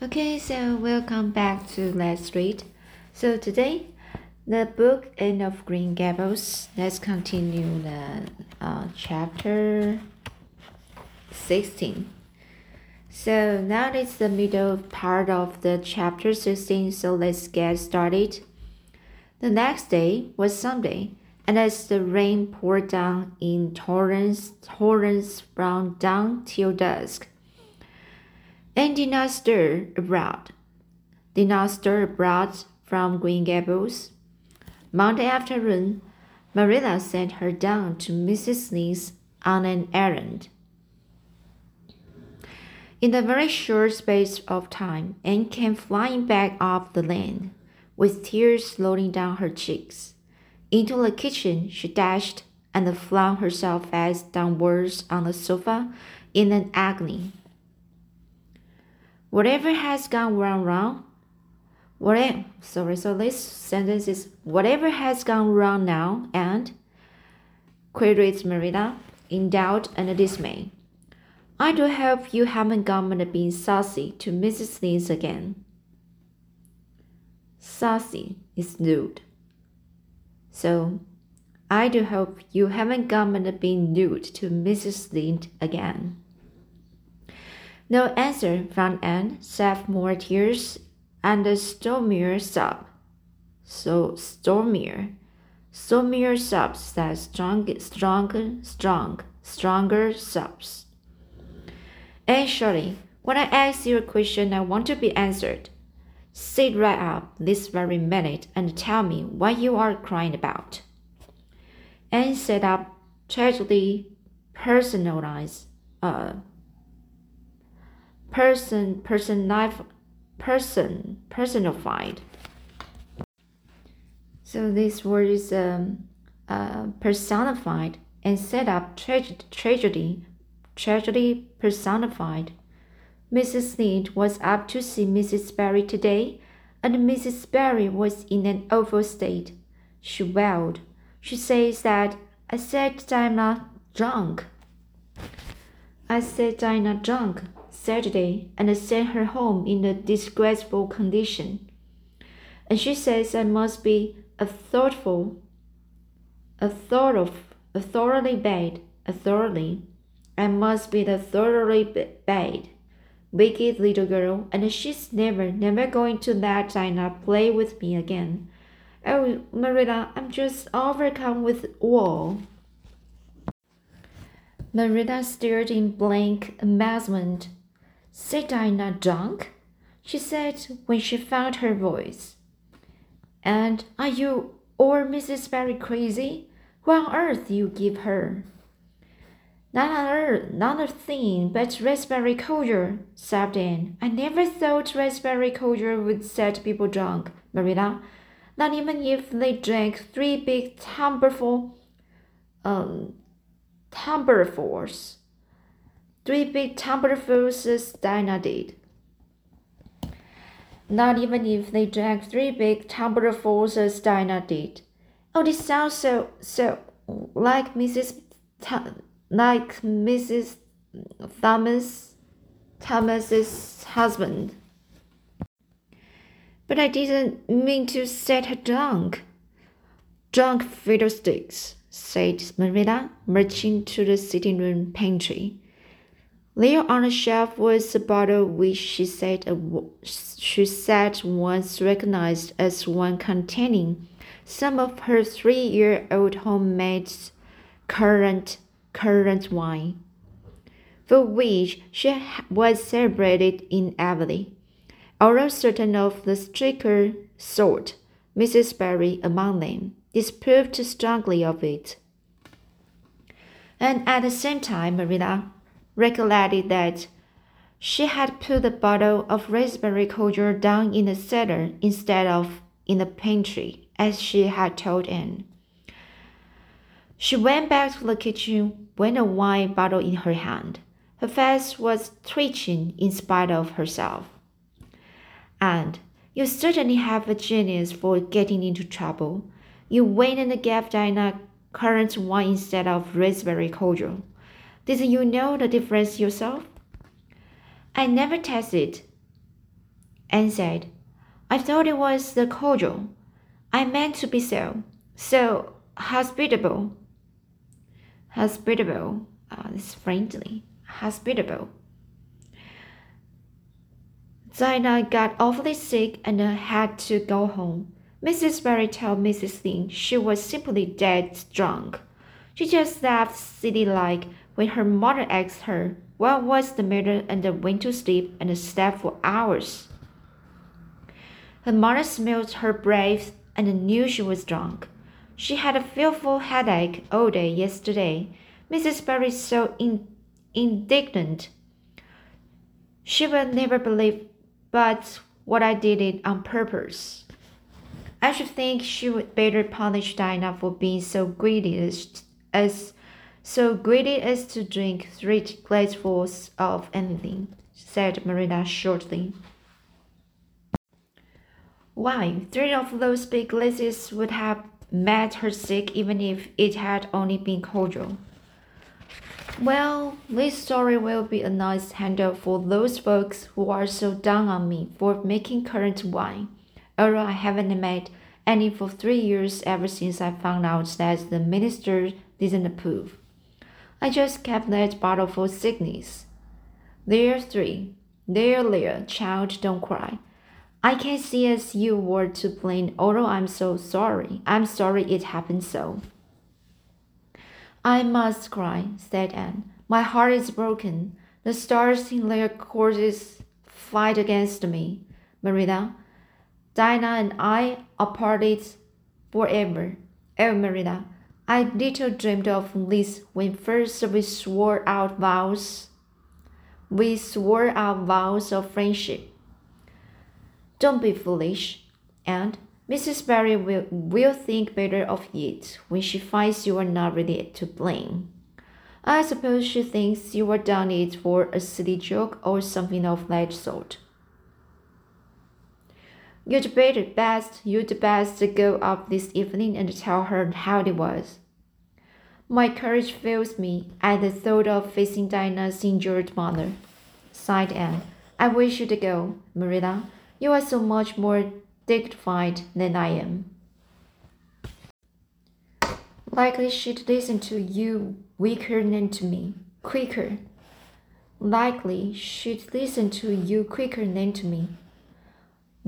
Okay, so welcome back to Let's Read. So today, the book Anne of Green Gables. Let's continue the uh, chapter 16. So now it's the middle part of the chapter 16, so let's get started. The next day was Sunday, and as the rain poured down in torrents, torrents from dawn till dusk, and did not stir abroad. Did not stir abroad from Green Gables. Monday afternoon, Marilla sent her down to Mrs. Lynde's on an errand. In a very short space of time, Anne came flying back up the lane, with tears rolling down her cheeks. Into the kitchen she dashed and flung herself face downwards on the sofa in an agony. Whatever has gone wrong, wrong. Whatever, sorry, so this sentence is whatever has gone wrong now, and queried Marilla in doubt and dismay. I do hope you haven't gone and been saucy to Mrs. Lynde again. Saucy is nude. So, I do hope you haven't gone and been nude to Mrs. Lynde again. No answer from Anne, save more tears and a stormier sob. So stormier, stormier sobs that strong, strong, strong, stronger sobs. Anne Shirley, when I ask you a question, I want to be answered. Sit right up this very minute and tell me what you are crying about. Anne sat up, tragically personalized, uh, person personif- person personified. So this word is um, uh, personified and set up tragedy, tragedy, tragedy personified. Mrs. Lynde was up to see Mrs. Barry today, and Mrs. Barry was in an awful state. She wailed. She says that I said I'm not drunk. I said I'm not drunk, Saturday and sent her home in a disgraceful condition. And she says I must be a thoughtful, a of, a thoroughly bad, a thoroughly, I must be the thoroughly bad, wicked little girl, and she's never, never going to let Dinah play with me again. Oh, Marilla, I'm just overcome with awe. Marilla stared in blank amazement. Said I not drunk? she said when she found her voice. And are you or Mrs. Barry crazy? What on earth you give her? Not on earth, not a thing but raspberry cordial, sobbed Anne. I never thought raspberry cordial would set people drunk, Marilla. Not even if they drank three big tumblerful, um, tumblerfuls. Three big tumblerfuls as Dinah did. Not even if they drank three big tumblerfuls as Dinah did. Oh, this sounds so so like Mrs. Th- like Mrs. Thomas Thomas's husband. But I didn't mean to set her drunk. Drunk fiddlesticks, said Marilla, marching to the sitting room pantry. There on the shelf was a bottle which she said, uh, she said once recognized as one containing some of her three-year-old homemade currant currant wine, for which she was celebrated in Avonlea. Although certain of the stricter sort, Mrs. Barry among them, disapproved strongly of it. And at the same time, Marilla recollected that she had put the bottle of raspberry cordial down in the cellar instead of in the pantry, as she had told Anne. She went back to the kitchen with a wine bottle in her hand. Her face was twitching in spite of herself. And you certainly have a genius for getting into trouble. You went and gave Dinah currant wine instead of raspberry cordial. Did you know the difference yourself? I never tasted. Anne said. I thought it was the cordial. I meant to be so. So hospitable. Hospitable. Uh, it's friendly. Hospitable. Dinah got awfully sick and had to go home. Mrs. Barry told Mrs. Lynde she was simply dead drunk. She just laughed silly like when her mother asked her what was the matter and went to sleep and slept for hours. Her mother smelled her breath and knew she was drunk. She had a fearful headache all day yesterday. Mrs. Barry so in, indignant. She will never believe but what I did it on purpose. I should think she would better punish Dinah for being so greedy as, so greedy as to drink three glassfuls of anything, said Marina shortly. Why, three of those big glasses would have made her sick even if it had only been cordial. Well, this story will be a nice handle for those folks who are so down on me for making currant wine. Although I haven't made any for three years ever since I found out that the minister didn't approve. I just kept that bottle for sickness. There, three. There, there, child, don't cry. I can see as you were to blame, although I'm so sorry. I'm sorry it happened so. I must cry, said Anne. My heart is broken. The stars in their courses fight against me. Marilla, Dinah and I are parted forever. Oh, Marilla, I little dreamed of this when first we swore out vows. We swore out vows of friendship. Don't be foolish, and Mrs. Barry will, will think better of it when she finds you are not really to blame. I suppose she thinks you are done it for a silly joke or something of that sort. You'd better best you'd best go up this evening and tell her how it was. My courage fails me at the thought of facing Dinah's injured mother, sighed Anne. I wish you'd go, Marilla. You are so much more dignified than I am. Likely she'd listen to you weaker than to me, quicker. Likely she'd listen to you quicker than to me.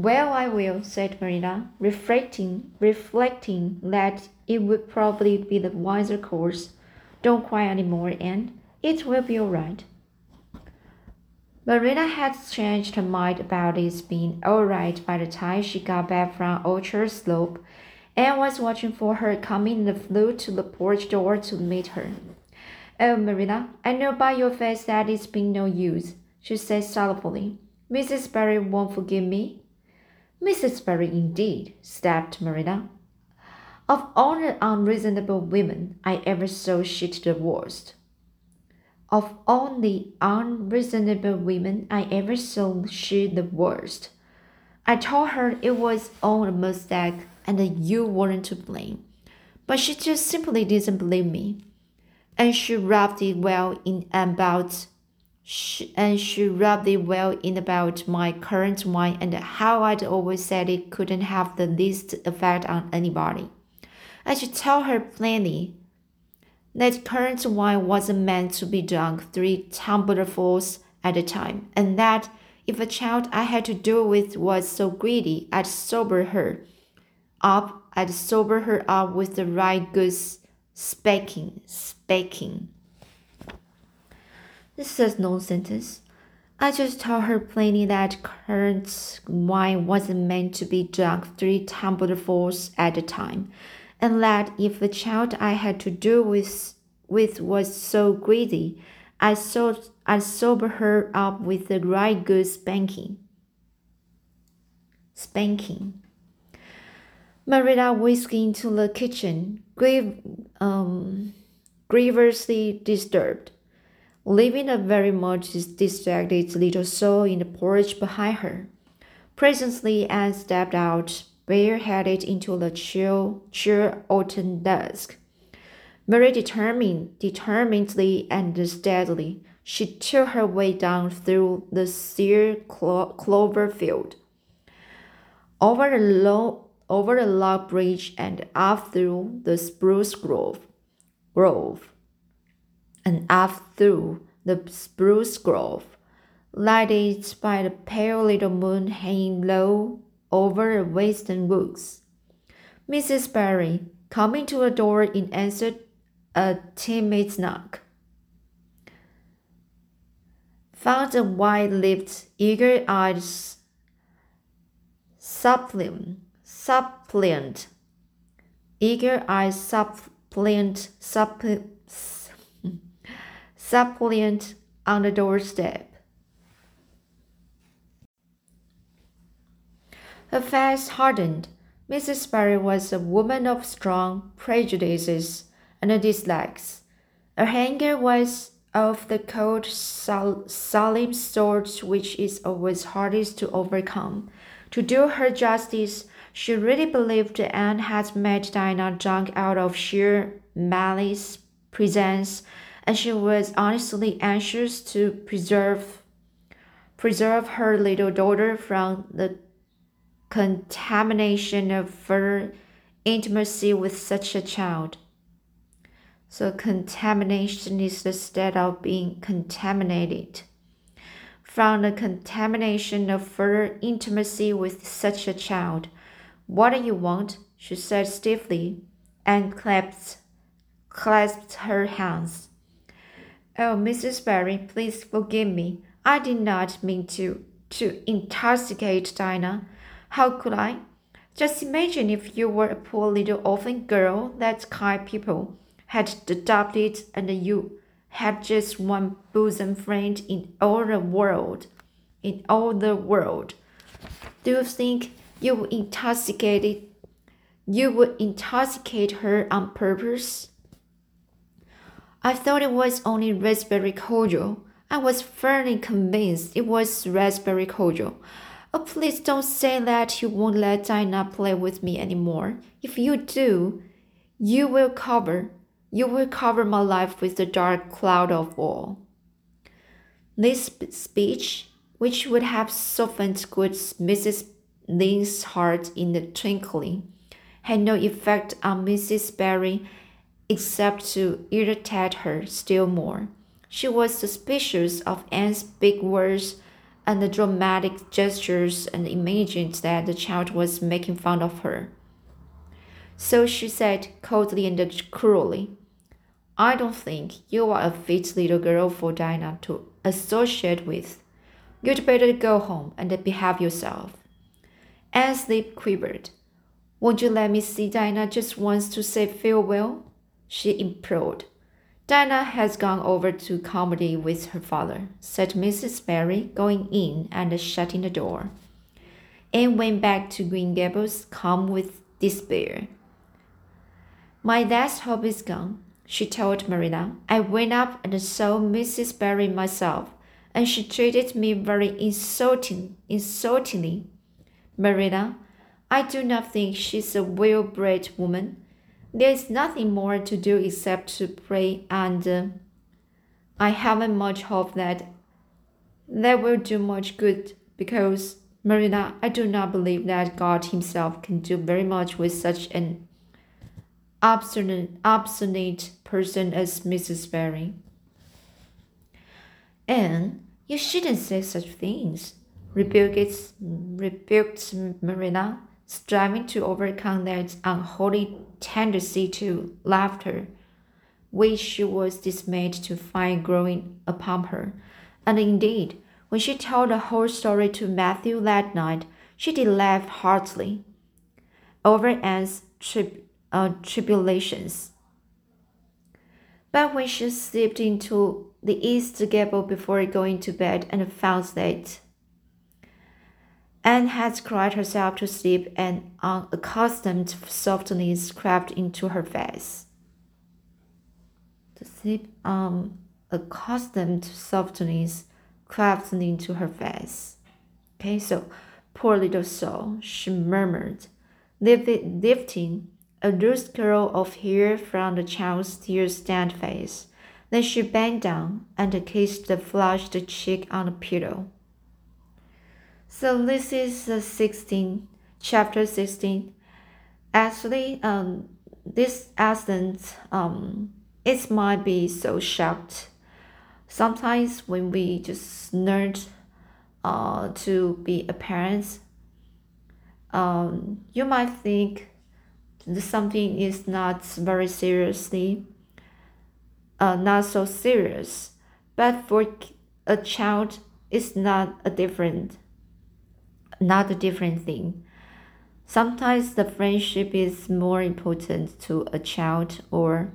Well, I will, said Marina, reflecting, reflecting that it would probably be the wiser course. Don't cry any more, Anne. It will be all right. Marina had changed her mind about it being all right by the time she got back from Orchard Slope and was watching for her coming and flew to the porch door to meet her. Oh, Marina, I know by your face that it's been no use, she said sorrowfully. Mrs. Barry won't forgive me. Mrs. Barry, indeed, snapped Marina. Of all the unreasonable women I ever saw, she's the worst. Of all the unreasonable women I ever saw, she the worst. I told her it was all a mistake and that you weren't to blame, but she just simply didn't believe me. And she rubbed it well in about she, and she rubbed it well in about my currant wine and how I'd always said it couldn't have the least effect on anybody. I should tell her plainly that currant wine wasn't meant to be drunk three tumblerfuls at a time, and that if a child I had to do with was so greedy, I'd sober her up. I'd sober her up with the right good spanking, spanking. This is nonsense. I just told her plainly that currant wine wasn't meant to be drunk three tumblerfuls at a time, and that if the child I had to do with with was so greedy, I thought I'd sober her up with the right good spanking. Spanking. Marilla whisked into the kitchen, um, grievously disturbed, leaving a very much distracted little soul in the porch behind her. Presently, Anne stepped out bareheaded into the chill, chill autumn dusk. Very determined, determinedly and steadily, she took her way down through the sere clo- clover field, over the low over a log bridge and up through the spruce grove grove and up through the spruce grove, lighted by the pale little moon hanging low over the western woods. Mrs. Barry, coming to the door in answer a timid knock, found a white-lipped, eager-eyed suppliant, suppliant, eager-eyed suppliant, suppliant, suppliant on the doorstep. Her face hardened. Mrs. Barry was a woman of strong prejudices and dislikes. Her anger was of the cold, solemn sort which is always hardest to overcome. To do her justice, she really believed Anne had made Dinah drunk out of sheer malice presence, and she was honestly anxious to preserve preserve her little daughter from the contamination of further intimacy with such a child. So, contamination is the state of being contaminated. From the contamination of further intimacy with such a child, what do you want? she said stiffly, and clasped, clasped her hands. Oh, Mrs. Barry, please forgive me. I did not mean to to intoxicate Dinah. How could I? Just imagine if you were a poor little orphan girl that kind people had adopted and you had just one bosom friend in all the world. In all the world. Do you think you would intoxicate it? You would intoxicate her on purpose? I thought it was only raspberry cordial. I was firmly convinced it was raspberry cordial. Oh, please don't say that you won't let Dinah play with me anymore. If you do, you will cover, you will cover my life with the dark cloud of woe. This speech, which would have softened good Mrs. Lynde's heart in a twinkling, had no effect on Mrs. Barry except to irritate her still more. She was suspicious of Anne's big words and the dramatic gestures and imagined that the child was making fun of her. So she said coldly and cruelly, I don't think you are a fit little girl for Dinah to associate with. You'd better go home and behave yourself. Anne's lip quivered. Won't you let me see Dinah just once to say farewell? She implored. Dinah has gone over to Carmody with her father, said Mrs. Barry, going in and shutting the door. Anne went back to Green Gables, calm with despair. My last hope is gone, she told Marilla. I went up and saw Mrs. Barry myself, and she treated me very insulting, insultingly. Marilla, I do not think she's a well bred woman. There is nothing more to do except to pray, and uh, I haven't much hope that that will do much good because, Marina, I do not believe that God Himself can do very much with such an obstinate, obstinate person as Mrs. Barry. And you shouldn't say such things, rebuked, rebuked Marina striving to overcome that unholy tendency to laughter, which she was dismayed to find growing upon her. And indeed, when she told the whole story to Matthew that night, she did laugh heartily over Anne's trib- uh, tribulations. But when she slipped into the east gable before going to bed and found that Anne had cried herself to sleep, and unaccustomed softness crept into her face. The sleep, um, accustomed softness crept into her face. Okay, so poor little soul, she murmured, lifting a loose curl of hair from the child's tear-stained face. Then she bent down and kissed the flushed cheek on the pillow. So this is the 16th chapter 16. Actually, um, this accident, um, it might be so shocked. Sometimes when we just learned uh, to be a parent, um, you might think something is not very seriously, uh, not so serious. But for a child, it's not a different, not a different thing. Sometimes the friendship is more important to a child, or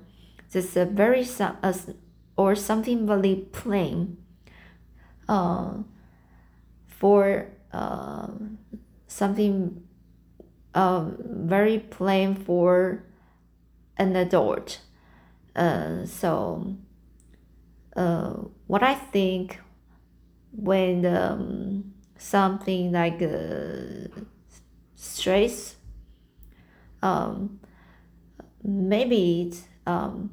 just a very or something very plain. Uh, for uh, something uh, very plain for an adult. Uh, so, uh, what I think when um, something like uh, stress, um, maybe it's, um,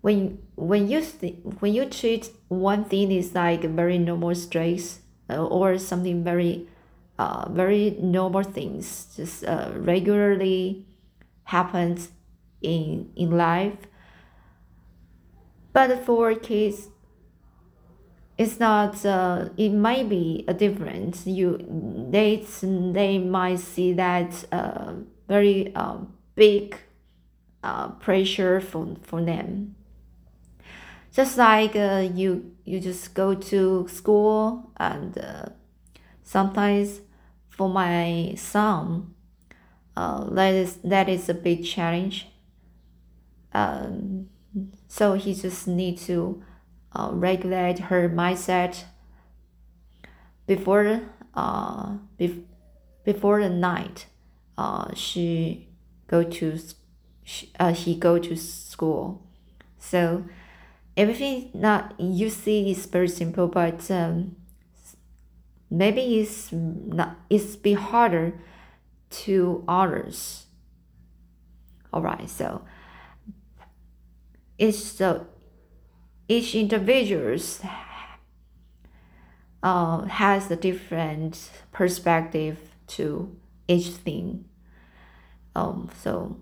when when you th- when you treat one thing is like very normal stress uh, or something very uh, very normal things just uh, regularly happens in in life. But for kids it's not uh, it might be a difference. You they they might see that uh, very uh, big uh, pressure for for them. Just like uh, you you just go to school and uh, sometimes for my son uh, that is that is a big challenge. Um, so he just need to uh, regulate her mindset before uh, bef- before the night uh, she go to she, uh, he go to school. So everything not you see is very simple but um, maybe it's not it's be harder to others. All right so it's so each individuals uh, has a different perspective to each thing. Um so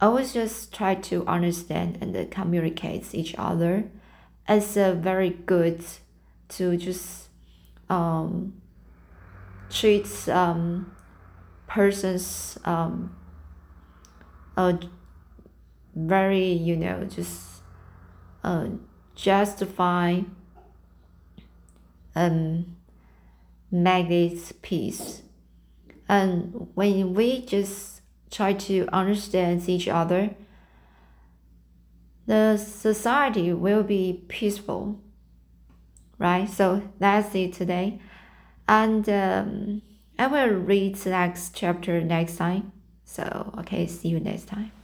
always just try to understand and communicate each other it's a very good to just um, treat um, persons um, uh, very you know just uh, justify um it peace and when we just try to understand each other, the society will be peaceful. Right? So that's it today. And um, I will read the next chapter next time. So, okay, see you next time.